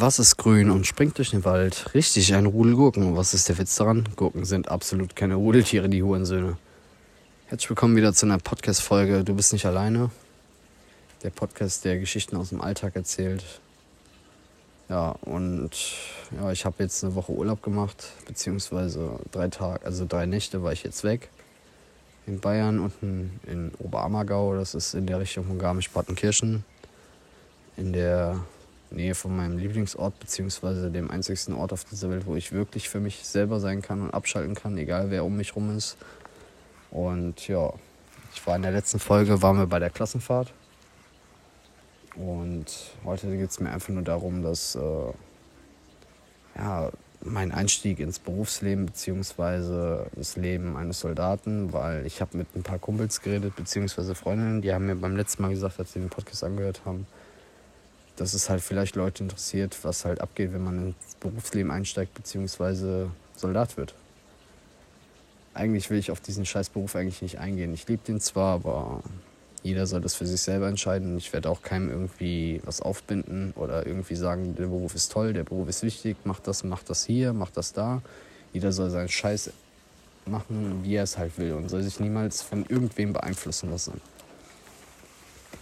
Was ist grün und springt durch den Wald? Richtig, ein Rudel Gurken. Was ist der Witz daran? Gurken sind absolut keine Rudeltiere, die Hurensöhne. Herzlich willkommen wieder zu einer Podcast-Folge. Du bist nicht alleine. Der Podcast, der Geschichten aus dem Alltag erzählt. Ja, und ja, ich habe jetzt eine Woche Urlaub gemacht, beziehungsweise drei Tage, also drei Nächte war ich jetzt weg. In Bayern, unten in Oberammergau, das ist in der Richtung von Garmisch-Partenkirchen. In der Nähe von meinem Lieblingsort, beziehungsweise dem einzigsten Ort auf dieser Welt, wo ich wirklich für mich selber sein kann und abschalten kann, egal wer um mich rum ist. Und ja, ich war in der letzten Folge, waren wir bei der Klassenfahrt. Und heute geht es mir einfach nur darum, dass äh, ja, mein Einstieg ins Berufsleben beziehungsweise das Leben eines Soldaten, weil ich habe mit ein paar Kumpels geredet, beziehungsweise Freundinnen, die haben mir beim letzten Mal gesagt, als sie den Podcast angehört haben, dass es halt vielleicht Leute interessiert, was halt abgeht, wenn man ins Berufsleben einsteigt, beziehungsweise Soldat wird. Eigentlich will ich auf diesen Scheißberuf eigentlich nicht eingehen. Ich liebe den zwar, aber jeder soll das für sich selber entscheiden. Ich werde auch keinem irgendwie was aufbinden oder irgendwie sagen, der Beruf ist toll, der Beruf ist wichtig, mach das, mach das hier, mach das da. Jeder soll seinen Scheiß machen, wie er es halt will und soll sich niemals von irgendwem beeinflussen lassen.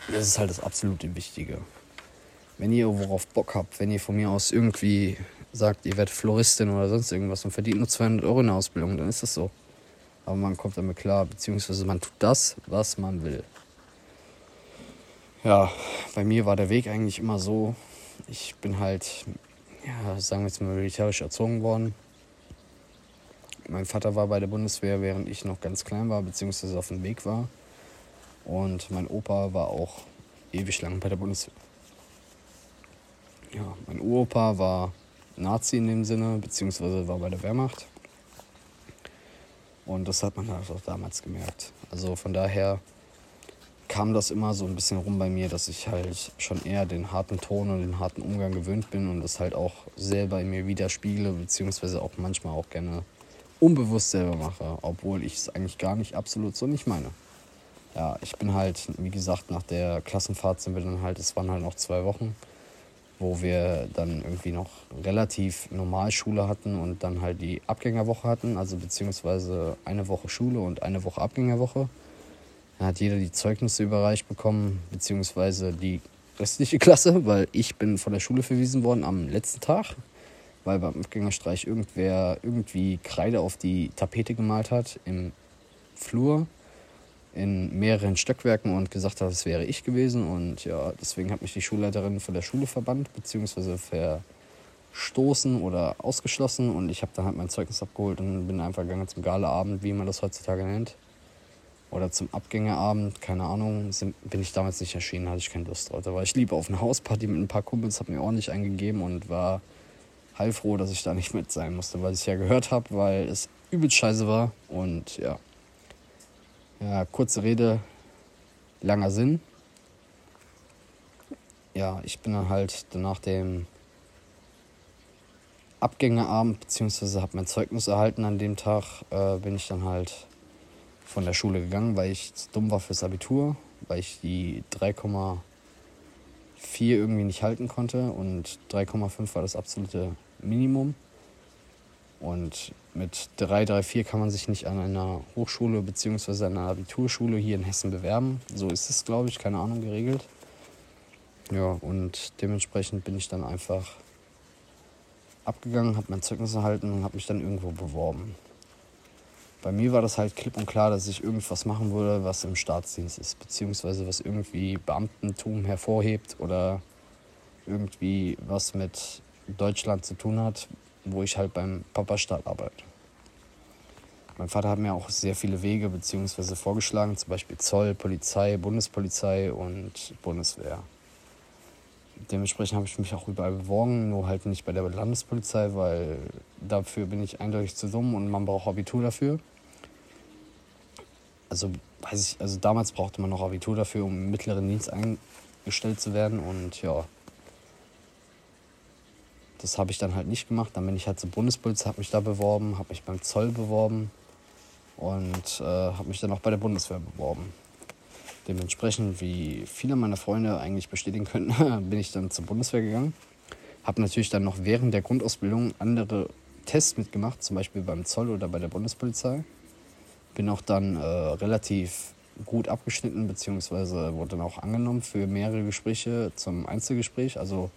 Das ist halt das absolute Wichtige wenn ihr worauf Bock habt, wenn ihr von mir aus irgendwie sagt, ihr werdet Floristin oder sonst irgendwas und verdient nur 200 Euro in der Ausbildung, dann ist das so. Aber man kommt damit klar, beziehungsweise man tut das, was man will. Ja, bei mir war der Weg eigentlich immer so, ich bin halt, ja, sagen wir jetzt mal militärisch erzogen worden. Mein Vater war bei der Bundeswehr, während ich noch ganz klein war, beziehungsweise auf dem Weg war. Und mein Opa war auch ewig lang bei der Bundeswehr ja, mein Uropa war Nazi in dem Sinne, beziehungsweise war bei der Wehrmacht. Und das hat man halt auch damals gemerkt. Also von daher kam das immer so ein bisschen rum bei mir, dass ich halt schon eher den harten Ton und den harten Umgang gewöhnt bin und das halt auch selber in mir widerspiegle, beziehungsweise auch manchmal auch gerne unbewusst selber mache, obwohl ich es eigentlich gar nicht absolut so nicht meine. Ja, ich bin halt, wie gesagt, nach der Klassenfahrt sind wir dann halt, es waren halt noch zwei Wochen, wo wir dann irgendwie noch relativ normal Schule hatten und dann halt die Abgängerwoche hatten, also beziehungsweise eine Woche Schule und eine Woche Abgängerwoche. Da hat jeder die Zeugnisse überreicht bekommen, beziehungsweise die restliche Klasse, weil ich bin von der Schule verwiesen worden am letzten Tag, weil beim Abgängerstreich irgendwer irgendwie Kreide auf die Tapete gemalt hat im Flur in mehreren Stockwerken und gesagt hat, es wäre ich gewesen. Und ja, deswegen hat mich die Schulleiterin von der Schule verbannt, beziehungsweise verstoßen oder ausgeschlossen. Und ich habe dann halt mein Zeugnis abgeholt und bin einfach gegangen zum Galaabend, wie man das heutzutage nennt. Oder zum Abgängerabend, keine Ahnung, bin ich damals nicht erschienen, hatte ich keine Lust drauf. Da war ich lieber auf eine Hausparty mit ein paar Kumpels, habe mir ordentlich eingegeben und war heilfroh, dass ich da nicht mit sein musste, weil ich ja gehört habe, weil es übelst scheiße war. Und ja, ja, kurze Rede, langer Sinn. Ja, ich bin dann halt nach dem Abgängeabend, beziehungsweise habe mein Zeugnis erhalten an dem Tag, äh, bin ich dann halt von der Schule gegangen, weil ich dumm war fürs Abitur, weil ich die 3,4 irgendwie nicht halten konnte und 3,5 war das absolute Minimum. Und mit 334 kann man sich nicht an einer Hochschule bzw. einer Abiturschule hier in Hessen bewerben. So ist es, glaube ich, keine Ahnung, geregelt. Ja, und dementsprechend bin ich dann einfach abgegangen, habe mein Zeugnis erhalten und habe mich dann irgendwo beworben. Bei mir war das halt klipp und klar, dass ich irgendwas machen würde, was im Staatsdienst ist, beziehungsweise was irgendwie Beamtentum hervorhebt oder irgendwie was mit Deutschland zu tun hat, wo ich halt beim Papa-Staat arbeite. Mein Vater hat mir auch sehr viele Wege beziehungsweise vorgeschlagen, zum Beispiel Zoll, Polizei, Bundespolizei und Bundeswehr. Dementsprechend habe ich mich auch überall beworben, nur halt nicht bei der Landespolizei, weil dafür bin ich eindeutig zu dumm und man braucht Abitur dafür. Also weiß ich, also damals brauchte man noch Abitur dafür, um im mittleren Dienst eingestellt zu werden und ja, das habe ich dann halt nicht gemacht. Dann bin ich halt zur Bundespolizei, habe mich da beworben, habe mich beim Zoll beworben und äh, habe mich dann auch bei der Bundeswehr beworben. Dementsprechend, wie viele meiner Freunde eigentlich bestätigen könnten, bin ich dann zur Bundeswehr gegangen. Habe natürlich dann noch während der Grundausbildung andere Tests mitgemacht, zum Beispiel beim Zoll oder bei der Bundespolizei. Bin auch dann äh, relativ gut abgeschnitten, beziehungsweise wurde dann auch angenommen für mehrere Gespräche zum Einzelgespräch. Also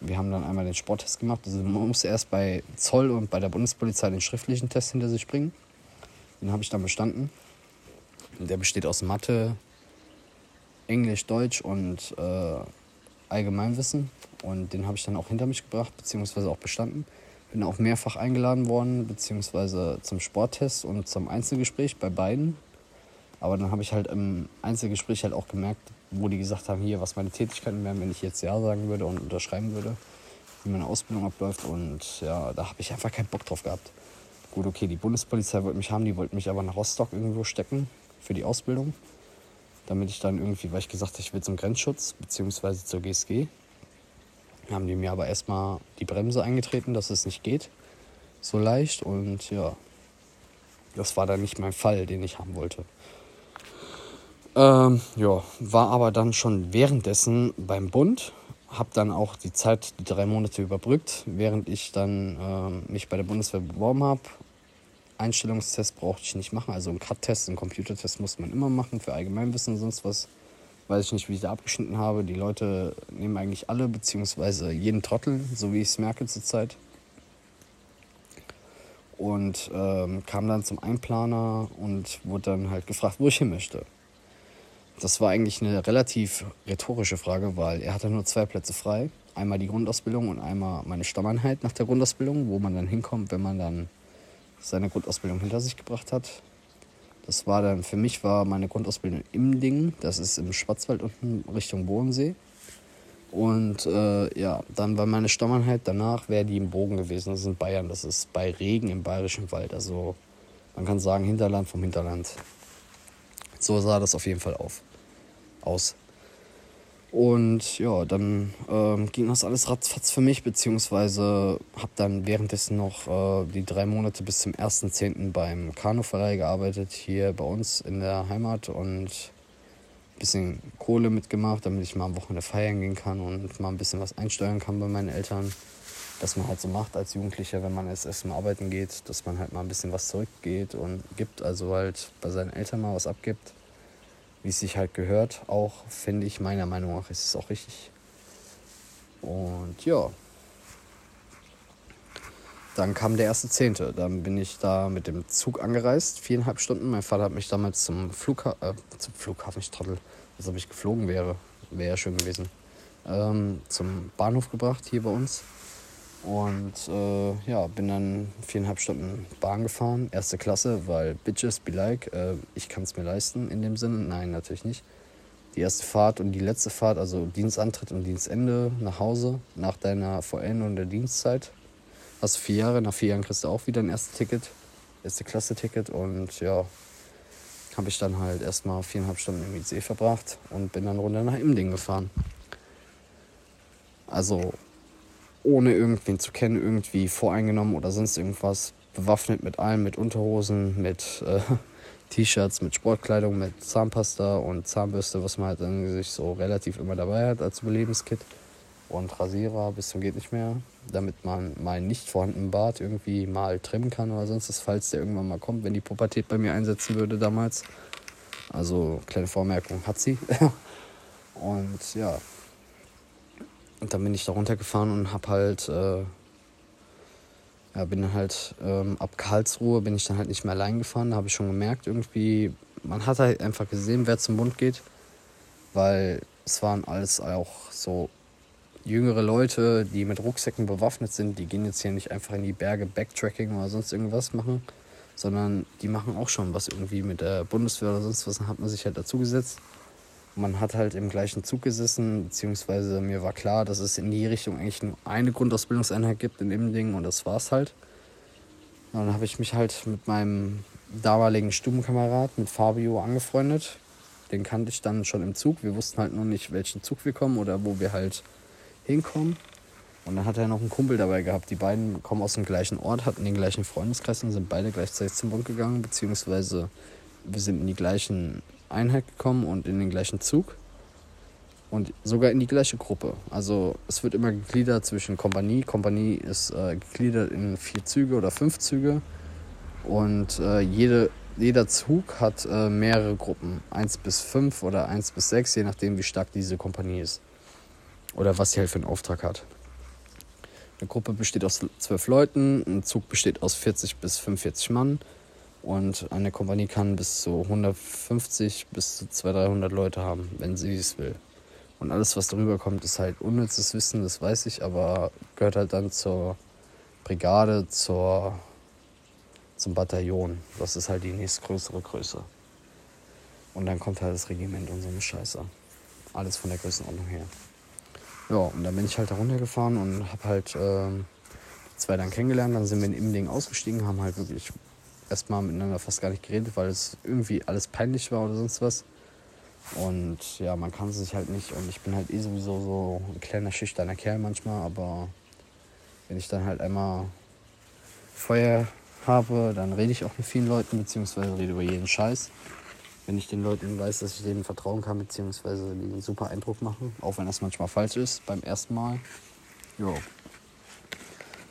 wir haben dann einmal den Sporttest gemacht. Also man musste erst bei Zoll und bei der Bundespolizei den schriftlichen Test hinter sich bringen. Den habe ich dann bestanden. Der besteht aus Mathe, Englisch, Deutsch und äh, Allgemeinwissen. Und den habe ich dann auch hinter mich gebracht, beziehungsweise auch bestanden. Bin auch mehrfach eingeladen worden, beziehungsweise zum Sporttest und zum Einzelgespräch bei beiden. Aber dann habe ich halt im Einzelgespräch halt auch gemerkt, wo die gesagt haben, hier, was meine Tätigkeiten wären, wenn ich jetzt Ja sagen würde und unterschreiben würde, wie meine Ausbildung abläuft. Und ja, da habe ich einfach keinen Bock drauf gehabt. Gut, okay, die Bundespolizei wollte mich haben, die wollte mich aber nach Rostock irgendwo stecken für die Ausbildung. Damit ich dann irgendwie, weil ich gesagt habe, ich will zum Grenzschutz bzw. zur GSG. Haben die mir aber erstmal die Bremse eingetreten, dass es nicht geht. So leicht und ja, das war dann nicht mein Fall, den ich haben wollte. Ähm, ja, war aber dann schon währenddessen beim Bund, habe dann auch die Zeit, die drei Monate überbrückt, während ich dann äh, mich bei der Bundeswehr beworben habe. Einstellungstest brauchte ich nicht machen, also einen Cut-Test, einen Computertest muss man immer machen für Allgemeinwissen und sonst was. Weiß ich nicht, wie ich da abgeschnitten habe. Die Leute nehmen eigentlich alle, beziehungsweise jeden Trottel, so wie ich es merke zurzeit. Und ähm, kam dann zum Einplaner und wurde dann halt gefragt, wo ich hin möchte. Das war eigentlich eine relativ rhetorische Frage, weil er hatte nur zwei Plätze frei. Einmal die Grundausbildung und einmal meine Stammeinheit nach der Grundausbildung, wo man dann hinkommt, wenn man dann seine Grundausbildung hinter sich gebracht hat. Das war dann, für mich war meine Grundausbildung im Ding, das ist im Schwarzwald unten Richtung Bodensee. Und äh, ja, dann war meine Stammeinheit danach, wäre die im Bogen gewesen, das ist in Bayern, das ist bei Regen im Bayerischen Wald. Also man kann sagen Hinterland vom Hinterland. So sah das auf jeden Fall auf aus. Und ja, dann ähm, ging das alles ratzfatz für mich, beziehungsweise habe dann währenddessen noch äh, die drei Monate bis zum 1.10. beim Kanuverleih gearbeitet, hier bei uns in der Heimat und ein bisschen Kohle mitgemacht, damit ich mal am Wochenende feiern gehen kann und mal ein bisschen was einsteuern kann bei meinen Eltern. Was man halt so macht als Jugendlicher, wenn man erst erstmal arbeiten geht, dass man halt mal ein bisschen was zurückgeht und gibt, also halt bei seinen Eltern mal was abgibt wie es sich halt gehört. Auch finde ich, meiner Meinung nach ist es auch richtig. Und ja. Dann kam der erste Zehnte. Dann bin ich da mit dem Zug angereist, viereinhalb Stunden. Mein Vater hat mich damals zum, Flugha äh, zum Flughafen, ich trottel, als ob ich geflogen wäre. Wäre ja schön gewesen. Ähm, zum Bahnhof gebracht, hier bei uns. Und äh, ja, bin dann viereinhalb Stunden Bahn gefahren, erste Klasse, weil Bitches be like, äh, ich kann es mir leisten in dem Sinne. Nein, natürlich nicht. Die erste Fahrt und die letzte Fahrt, also Dienstantritt und Dienstende nach Hause, nach deiner Vollendung der Dienstzeit. Hast du vier Jahre, nach vier Jahren kriegst du auch wieder ein erstes Ticket, erste Klasse-Ticket und ja, habe ich dann halt erstmal viereinhalb Stunden im IC verbracht und bin dann runter nach Imding gefahren. Also ohne irgendwen zu kennen, irgendwie voreingenommen oder sonst irgendwas. Bewaffnet mit allem, mit Unterhosen, mit äh, T-Shirts, mit Sportkleidung, mit Zahnpasta und Zahnbürste, was man halt dann sich so relativ immer dabei hat als Überlebenskit. Und Rasierer bis zum geht nicht mehr, damit man meinen nicht vorhandenen Bart irgendwie mal trimmen kann oder sonst was, falls der irgendwann mal kommt, wenn die Pubertät bei mir einsetzen würde damals. Also kleine Vormerkung hat sie. und ja, und dann bin ich da runtergefahren und hab halt, äh, ja, bin dann halt ähm, ab Karlsruhe bin ich dann halt nicht mehr allein gefahren. Da habe ich schon gemerkt, irgendwie, man hat halt einfach gesehen, wer zum Bund geht, weil es waren alles auch so jüngere Leute, die mit Rucksäcken bewaffnet sind. Die gehen jetzt hier nicht einfach in die Berge Backtracking oder sonst irgendwas machen, sondern die machen auch schon was irgendwie mit der Bundeswehr oder sonst was. Dann hat man sich halt dazu gesetzt man hat halt im gleichen Zug gesessen, beziehungsweise mir war klar, dass es in die Richtung eigentlich nur eine Grundausbildungseinheit gibt in Immendingen und das war's halt. Und dann habe ich mich halt mit meinem damaligen Stubenkamerad, mit Fabio, angefreundet. Den kannte ich dann schon im Zug. Wir wussten halt nur nicht, welchen Zug wir kommen oder wo wir halt hinkommen. Und dann hat er noch einen Kumpel dabei gehabt. Die beiden kommen aus dem gleichen Ort, hatten den gleichen Freundeskreis und sind beide gleichzeitig zum Bund gegangen, beziehungsweise wir sind in die gleichen Einheit gekommen und in den gleichen Zug. Und sogar in die gleiche Gruppe. Also es wird immer gegliedert zwischen Kompanie. Kompanie ist äh, gegliedert in vier Züge oder fünf Züge. Und äh, jede, jeder Zug hat äh, mehrere Gruppen. Eins bis fünf oder eins bis sechs, je nachdem, wie stark diese Kompanie ist. Oder was sie halt für einen Auftrag hat. Eine Gruppe besteht aus zwölf Leuten, ein Zug besteht aus 40 bis 45 Mann. Und eine Kompanie kann bis zu 150 bis zu 200, 300 Leute haben, wenn sie es will. Und alles, was darüber kommt, ist halt unnützes Wissen, das weiß ich, aber gehört halt dann zur Brigade, zur, zum Bataillon. Das ist halt die nächstgrößere Größe. Und dann kommt halt das Regiment und so eine Scheiße. Alles von der Größenordnung her. Ja, und dann bin ich halt da runtergefahren und hab halt äh, zwei dann kennengelernt. Dann sind wir in Immending ausgestiegen, haben halt wirklich erstmal miteinander fast gar nicht geredet, weil es irgendwie alles peinlich war oder sonst was. Und ja, man kann sich halt nicht. Und ich bin halt eh sowieso so ein kleiner, schüchterner Kerl manchmal. Aber wenn ich dann halt einmal Feuer habe, dann rede ich auch mit vielen Leuten, beziehungsweise rede über jeden Scheiß. Wenn ich den Leuten weiß, dass ich denen vertrauen kann, beziehungsweise die einen super Eindruck machen, auch wenn das manchmal falsch ist beim ersten Mal. Jo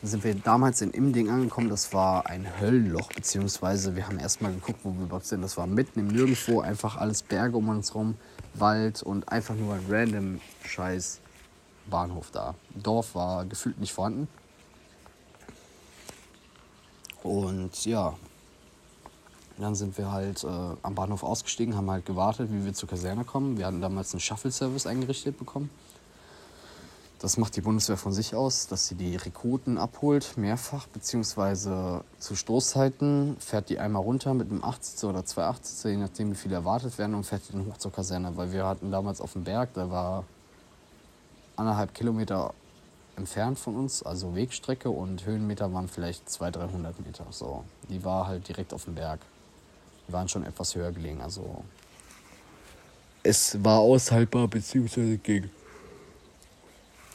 sind wir damals in Imding angekommen. Das war ein Höllenloch, beziehungsweise wir haben erstmal geguckt, wo wir überhaupt sind. Das war mitten im Nirgendwo, einfach alles Berge um uns rum, Wald und einfach nur ein random Scheiß Bahnhof da. Dorf war gefühlt nicht vorhanden. Und ja, dann sind wir halt äh, am Bahnhof ausgestiegen, haben halt gewartet, wie wir zur Kaserne kommen. Wir hatten damals einen Shuttle-Service eingerichtet bekommen. Das macht die Bundeswehr von sich aus, dass sie die Rekruten abholt, mehrfach, beziehungsweise zu Stoßzeiten fährt die einmal runter mit einem 80 oder zwei 80 je nachdem wie viele erwartet werden, und fährt die dann hoch zur Kaserne. Weil wir hatten damals auf dem Berg, da war anderthalb Kilometer entfernt von uns, also Wegstrecke und Höhenmeter waren vielleicht 200, 300 Meter. So, die war halt direkt auf dem Berg. Die waren schon etwas höher gelegen, also es war aushaltbar, beziehungsweise ging.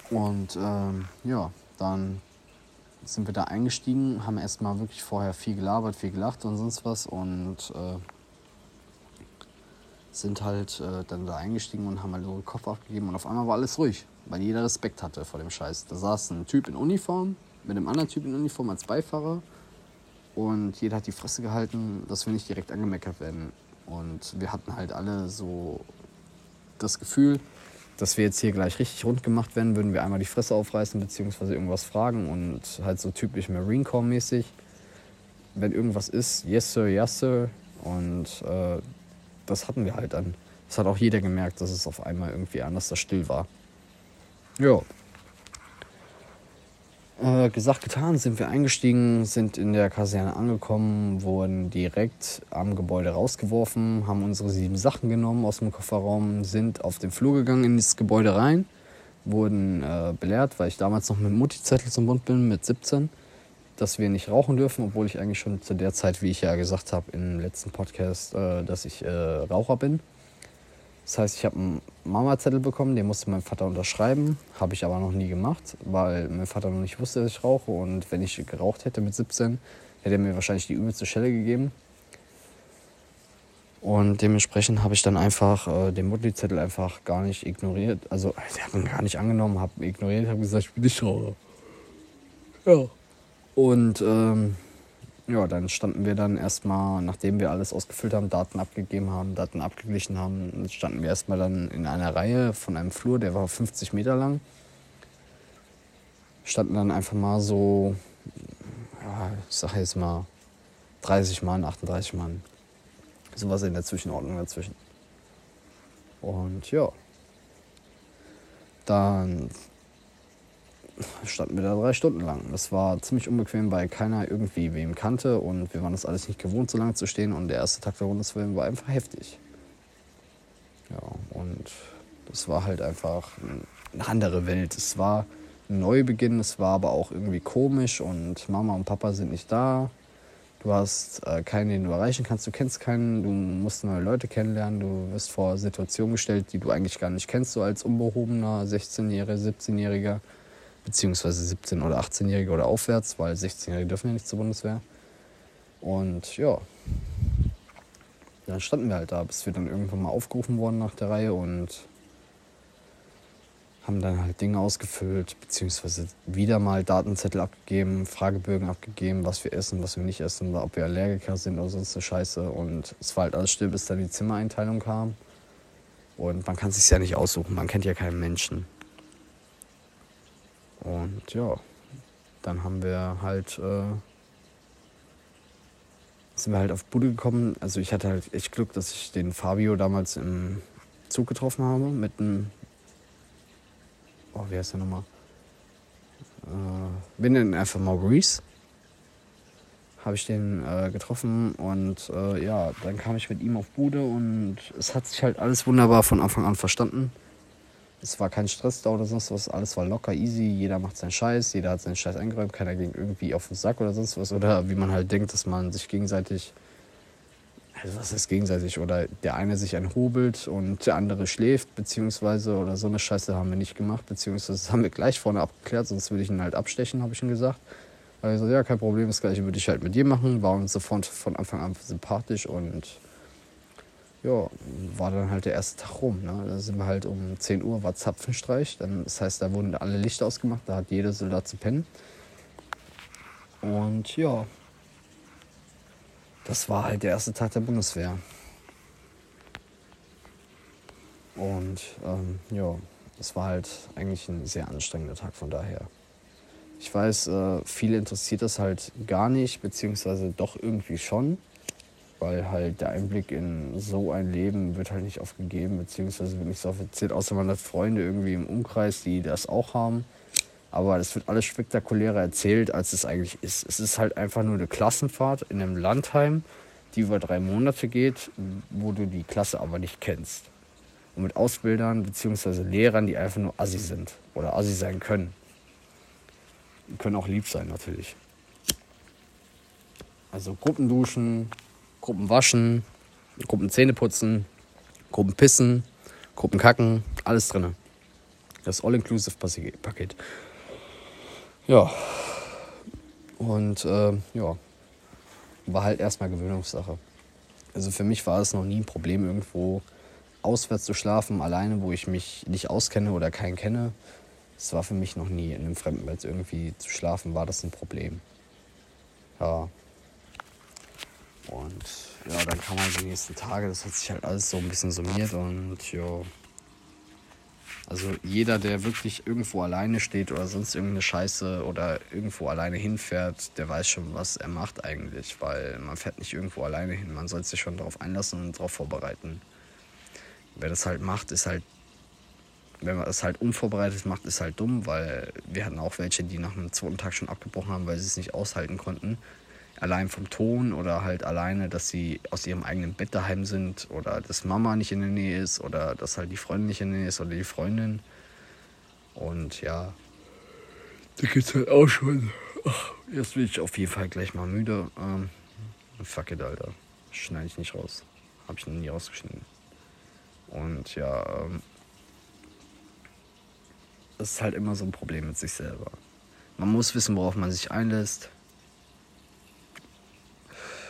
Und ähm, ja, dann sind wir da eingestiegen, haben erstmal wirklich vorher viel gelabert, viel gelacht und sonst was und äh, sind halt äh, dann da eingestiegen und haben halt den Kopf abgegeben und auf einmal war alles ruhig, weil jeder Respekt hatte vor dem Scheiß. Da saß ein Typ in Uniform mit einem anderen Typ in Uniform als Beifahrer und jeder hat die Fresse gehalten, dass wir nicht direkt angemeckert werden. Und wir hatten halt alle so das Gefühl, dass wir jetzt hier gleich richtig rund gemacht werden, würden wir einmal die Fresse aufreißen bzw. irgendwas fragen und halt so typisch Marine Corps mäßig. Wenn irgendwas ist, yes sir, yes sir. Und äh, das hatten wir halt dann. Das hat auch jeder gemerkt, dass es auf einmal irgendwie anders da still war. Ja. Äh, gesagt, getan, sind wir eingestiegen, sind in der Kaserne angekommen, wurden direkt am Gebäude rausgeworfen, haben unsere sieben Sachen genommen aus dem Kofferraum, sind auf den Flur gegangen in das Gebäude rein, wurden äh, belehrt, weil ich damals noch mit Mutti-Zettel zum Bund bin, mit 17, dass wir nicht rauchen dürfen, obwohl ich eigentlich schon zu der Zeit, wie ich ja gesagt habe im letzten Podcast, äh, dass ich äh, Raucher bin. Das heißt, ich habe einen Mama-Zettel bekommen, den musste mein Vater unterschreiben. Habe ich aber noch nie gemacht, weil mein Vater noch nicht wusste, dass ich rauche. Und wenn ich geraucht hätte mit 17, hätte er mir wahrscheinlich die übelste Schelle gegeben. Und dementsprechend habe ich dann einfach äh, den Mutti-Zettel einfach gar nicht ignoriert. Also, ich habe ihn gar nicht angenommen, habe ignoriert, habe gesagt, ich bin nicht Raucher. Ja. Und ähm, ja, dann standen wir dann erstmal, nachdem wir alles ausgefüllt haben, Daten abgegeben haben, Daten abgeglichen haben, standen wir erstmal dann in einer Reihe von einem Flur, der war 50 Meter lang. Standen dann einfach mal so, ja, ich sag jetzt mal 30 Mann, 38 Mann. Sowas in der Zwischenordnung dazwischen. Und ja. Dann standen wir da drei Stunden lang. Das war ziemlich unbequem, weil keiner irgendwie wem kannte und wir waren das alles nicht gewohnt, so lange zu stehen. Und der erste Tag der Bundeswehr war einfach heftig. Ja, und das war halt einfach eine andere Welt. Es war ein Neubeginn, es war aber auch irgendwie komisch und Mama und Papa sind nicht da. Du hast äh, keinen, den du erreichen kannst. Du kennst keinen, du musst neue Leute kennenlernen. Du wirst vor Situationen gestellt, die du eigentlich gar nicht kennst, so als unbehobener 16-Jähriger, 17-Jähriger beziehungsweise 17- oder 18-Jährige oder aufwärts, weil 16-Jährige dürfen ja nicht zur Bundeswehr. Und ja, dann standen wir halt da, bis wir dann irgendwann mal aufgerufen wurden nach der Reihe und haben dann halt Dinge ausgefüllt, beziehungsweise wieder mal Datenzettel abgegeben, Fragebögen abgegeben, was wir essen, was wir nicht essen, ob wir Allergiker sind oder sonst eine Scheiße. Und es war halt alles still, bis dann die Zimmereinteilung kam. Und man kann es sich ja nicht aussuchen, man kennt ja keinen Menschen. Und ja, dann haben wir halt, äh, sind wir halt auf Bude gekommen. Also ich hatte halt echt Glück, dass ich den Fabio damals im Zug getroffen habe mit einem oh, wie heißt der nochmal? Äh, nennen ihn einfach Maurice. Habe ich den äh, getroffen und äh, ja, dann kam ich mit ihm auf Bude und es hat sich halt alles wunderbar von Anfang an verstanden. Es war kein Stress da oder sonst was, alles war locker, easy, jeder macht seinen Scheiß, jeder hat seinen Scheiß eingeräumt, keiner ging irgendwie auf den Sack oder sonst was. Oder wie man halt denkt, dass man sich gegenseitig also was ist gegenseitig? Oder der eine sich einhobelt und der andere schläft, beziehungsweise, oder so eine Scheiße haben wir nicht gemacht, beziehungsweise haben wir gleich vorne abgeklärt, sonst würde ich ihn halt abstechen, habe ich ihm gesagt. Aber ich so, ja, kein Problem, das gleiche würde ich halt mit dir machen, war uns sofort von Anfang an sympathisch und ja, war dann halt der erste Tag rum. Ne? Da sind wir halt um 10 Uhr, war Zapfenstreich, dann, das heißt, da wurden alle Lichter ausgemacht, da hat jeder Soldat zu pennen. Und ja, das war halt der erste Tag der Bundeswehr. Und ähm, ja, das war halt eigentlich ein sehr anstrengender Tag von daher. Ich weiß, äh, viele interessiert das halt gar nicht, beziehungsweise doch irgendwie schon, weil halt der Einblick in so ein Leben wird halt nicht oft gegeben, beziehungsweise wird nicht so oft erzählt, außer man hat Freunde irgendwie im Umkreis, die das auch haben. Aber es wird alles spektakulärer erzählt, als es eigentlich ist. Es ist halt einfach nur eine Klassenfahrt in einem Landheim, die über drei Monate geht, wo du die Klasse aber nicht kennst. Und mit Ausbildern bzw. Lehrern, die einfach nur Assi sind oder Assi sein können. Die können auch lieb sein natürlich. Also Gruppenduschen, Gruppenwaschen, Gruppenzähne putzen, Gruppenpissen, Gruppenkacken, alles drin. Das All-Inclusive-Paket. Ja. Und äh, ja, war halt erstmal Gewöhnungssache. Also für mich war es noch nie ein Problem, irgendwo auswärts zu schlafen, alleine, wo ich mich nicht auskenne oder keinen kenne. Es war für mich noch nie in einem Fremdenbett irgendwie zu schlafen, war das ein Problem. Ja. Und ja, dann kam halt die nächsten Tage, das hat sich halt alles so ein bisschen summiert und ja, also jeder, der wirklich irgendwo alleine steht oder sonst irgendeine Scheiße oder irgendwo alleine hinfährt, der weiß schon, was er macht eigentlich, weil man fährt nicht irgendwo alleine hin. Man soll sich schon darauf einlassen und darauf vorbereiten. Wer das halt macht, ist halt, wenn man das halt unvorbereitet macht, ist halt dumm, weil wir hatten auch welche, die nach dem zweiten Tag schon abgebrochen haben, weil sie es nicht aushalten konnten allein vom Ton oder halt alleine, dass sie aus ihrem eigenen Bett daheim sind oder dass Mama nicht in der Nähe ist oder dass halt die Freundin nicht in der Nähe ist oder die Freundin. Und ja, da geht's halt auch schon. Ach, jetzt bin ich auf jeden Fall gleich mal müde. Ähm, fuck it, Alter. Schneide ich nicht raus. Hab ich noch nie rausgeschnitten. Und ja, ähm, das ist halt immer so ein Problem mit sich selber. Man muss wissen, worauf man sich einlässt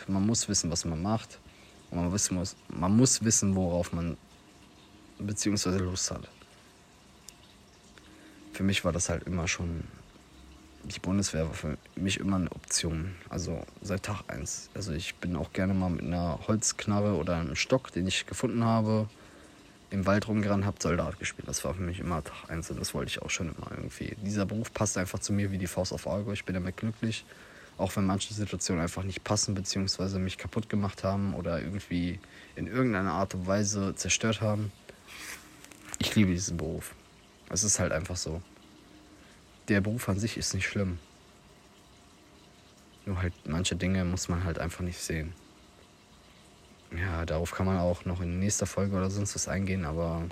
man muss wissen, was man macht. Und man, wissen muss, man muss wissen, worauf man beziehungsweise Lust hat. Für mich war das halt immer schon, die Bundeswehr war für mich immer eine Option. Also seit Tag 1. Also ich bin auch gerne mal mit einer Holzknarre oder einem Stock, den ich gefunden habe, im Wald rumgerannt, habe Soldat gespielt. Das war für mich immer Tag 1 und das wollte ich auch schon immer irgendwie. Dieser Beruf passt einfach zu mir wie die Faust auf Auge. Ich bin damit glücklich. Auch wenn manche Situationen einfach nicht passen, beziehungsweise mich kaputt gemacht haben oder irgendwie in irgendeiner Art und Weise zerstört haben. Ich liebe diesen Beruf. Es ist halt einfach so. Der Beruf an sich ist nicht schlimm. Nur halt manche Dinge muss man halt einfach nicht sehen. Ja, darauf kann man auch noch in nächster Folge oder sonst was eingehen, aber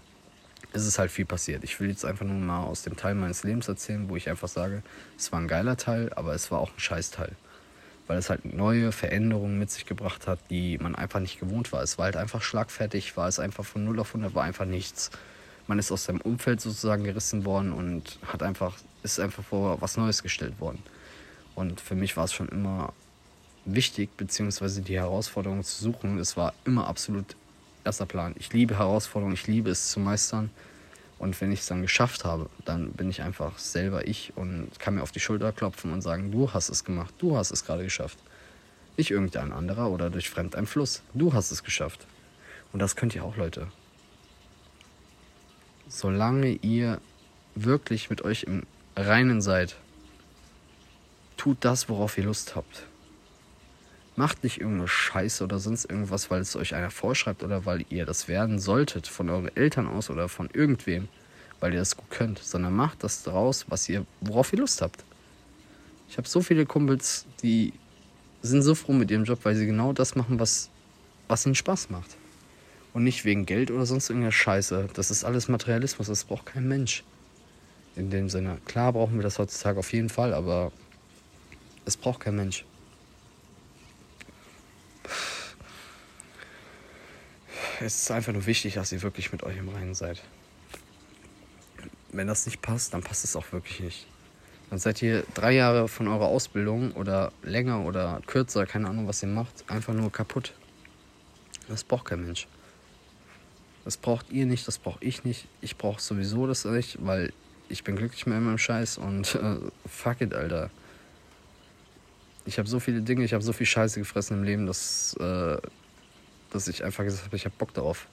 es ist halt viel passiert. Ich will jetzt einfach nur mal aus dem Teil meines Lebens erzählen, wo ich einfach sage, es war ein geiler Teil, aber es war auch ein Scheißteil. Weil es halt neue Veränderungen mit sich gebracht hat, die man einfach nicht gewohnt war. Es war halt einfach schlagfertig, war es einfach von 0 auf 100, war einfach nichts. Man ist aus seinem Umfeld sozusagen gerissen worden und hat einfach, ist einfach vor was Neues gestellt worden. Und für mich war es schon immer wichtig, beziehungsweise die Herausforderung zu suchen. Es war immer absolut erster Plan. Ich liebe Herausforderungen, ich liebe es zu meistern. Und wenn ich es dann geschafft habe, dann bin ich einfach selber ich und kann mir auf die Schulter klopfen und sagen, du hast es gemacht, du hast es gerade geschafft. Nicht irgendein anderer oder durch Fremdeinfluss. Du hast es geschafft. Und das könnt ihr auch, Leute. Solange ihr wirklich mit euch im Reinen seid, tut das, worauf ihr Lust habt. Macht nicht irgendeine Scheiße oder sonst irgendwas, weil es euch einer vorschreibt oder weil ihr das werden solltet, von euren Eltern aus oder von irgendwem, weil ihr das gut könnt, sondern macht das daraus, was ihr, worauf ihr Lust habt. Ich habe so viele Kumpels, die sind so froh mit ihrem Job, weil sie genau das machen, was, was ihnen Spaß macht. Und nicht wegen Geld oder sonst irgendeiner Scheiße. Das ist alles Materialismus, das braucht kein Mensch. In dem Sinne. Klar brauchen wir das heutzutage auf jeden Fall, aber es braucht kein Mensch. Es ist einfach nur wichtig, dass ihr wirklich mit euch im Reinen seid. Wenn das nicht passt, dann passt es auch wirklich nicht. Dann seid ihr drei Jahre von eurer Ausbildung oder länger oder kürzer, keine Ahnung, was ihr macht, einfach nur kaputt. Das braucht kein Mensch. Das braucht ihr nicht, das brauche ich nicht. Ich brauche sowieso das nicht, weil ich bin glücklich mit meinem Scheiß und äh, fuck it, Alter. Ich habe so viele Dinge, ich habe so viel Scheiße gefressen im Leben, dass, äh, dass ich einfach gesagt habe, ich habe Bock darauf.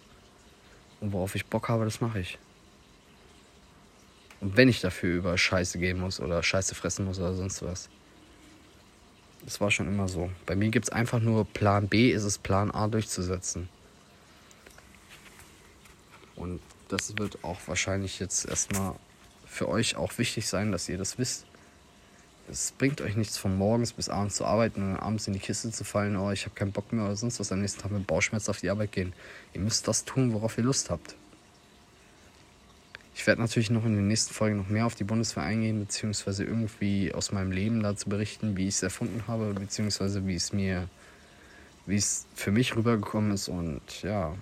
Und worauf ich Bock habe, das mache ich. Und wenn ich dafür über Scheiße gehen muss oder Scheiße fressen muss oder sonst was. Das war schon immer so. Bei mir gibt es einfach nur Plan B, ist es Plan A durchzusetzen. Und das wird auch wahrscheinlich jetzt erstmal für euch auch wichtig sein, dass ihr das wisst. Es bringt euch nichts von morgens bis abends zu arbeiten und abends in die Kiste zu fallen, oh, ich habe keinen Bock mehr oder sonst was, am nächsten Tag mit Bauchschmerz auf die Arbeit gehen. Ihr müsst das tun, worauf ihr Lust habt. Ich werde natürlich noch in den nächsten Folgen noch mehr auf die Bundeswehr eingehen, beziehungsweise irgendwie aus meinem Leben dazu berichten, wie ich es erfunden habe, beziehungsweise wie es mir, wie es für mich rübergekommen ist und ja.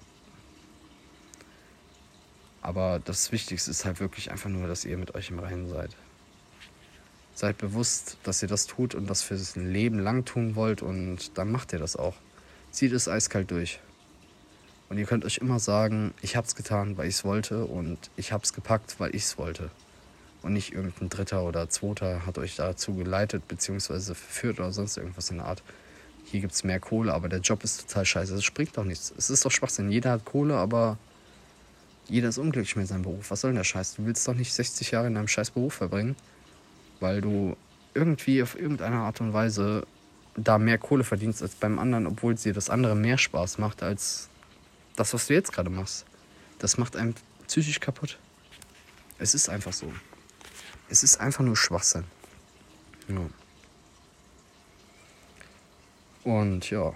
Aber das Wichtigste ist halt wirklich einfach nur, dass ihr mit euch im Reinen seid. Seid bewusst, dass ihr das tut und das für ein Leben lang tun wollt und dann macht ihr das auch. Zieht es eiskalt durch. Und ihr könnt euch immer sagen, ich hab's getan, weil ich's wollte und ich hab's gepackt, weil ich's wollte. Und nicht irgendein Dritter oder Zweiter hat euch dazu geleitet, beziehungsweise verführt oder sonst irgendwas in der Art. Hier gibt's mehr Kohle, aber der Job ist total scheiße. Es springt doch nichts. Es ist doch Schwachsinn. Jeder hat Kohle, aber jeder ist unglücklich mit seinem Beruf. Was soll denn der Scheiß? Du willst doch nicht 60 Jahre in deinem scheiß Beruf verbringen, weil du irgendwie auf irgendeine Art und Weise da mehr Kohle verdienst als beim anderen, obwohl dir das andere mehr Spaß macht als das, was du jetzt gerade machst, das macht einem psychisch kaputt. Es ist einfach so. Es ist einfach nur Schwachsinn. Ja. Und ja,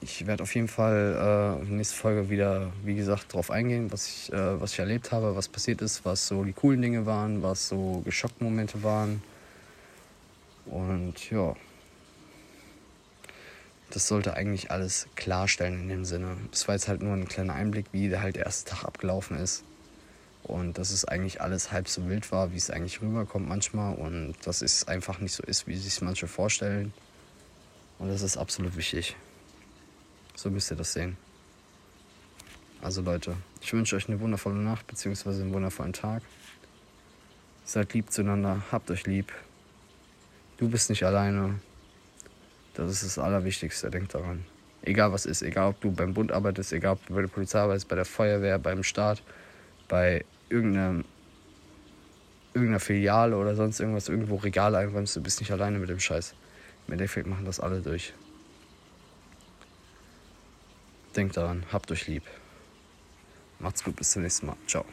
ich werde auf jeden Fall äh, in der nächsten Folge wieder, wie gesagt, darauf eingehen, was ich, äh, was ich erlebt habe, was passiert ist, was so die coolen Dinge waren, was so Geschockmomente waren. Und ja, das sollte eigentlich alles klarstellen in dem Sinne. Das war jetzt halt nur ein kleiner Einblick, wie der halt erste Tag abgelaufen ist. Und dass es eigentlich alles halb so wild war, wie es eigentlich rüberkommt manchmal. Und dass es einfach nicht so ist, wie sich manche vorstellen. Und das ist absolut wichtig. So müsst ihr das sehen. Also Leute, ich wünsche euch eine wundervolle Nacht bzw. einen wundervollen Tag. Seid lieb zueinander, habt euch lieb. Du bist nicht alleine. Das ist das Allerwichtigste, denkt daran. Egal was ist, egal ob du beim Bund arbeitest, egal ob du bei der Polizei arbeitest, bei der Feuerwehr, beim Staat, bei irgendeiner, irgendeiner Filiale oder sonst irgendwas, irgendwo Regale einräumst, du bist nicht alleine mit dem Scheiß. Im Endeffekt machen das alle durch. Denkt daran, habt euch lieb. Macht's gut, bis zum nächsten Mal. Ciao.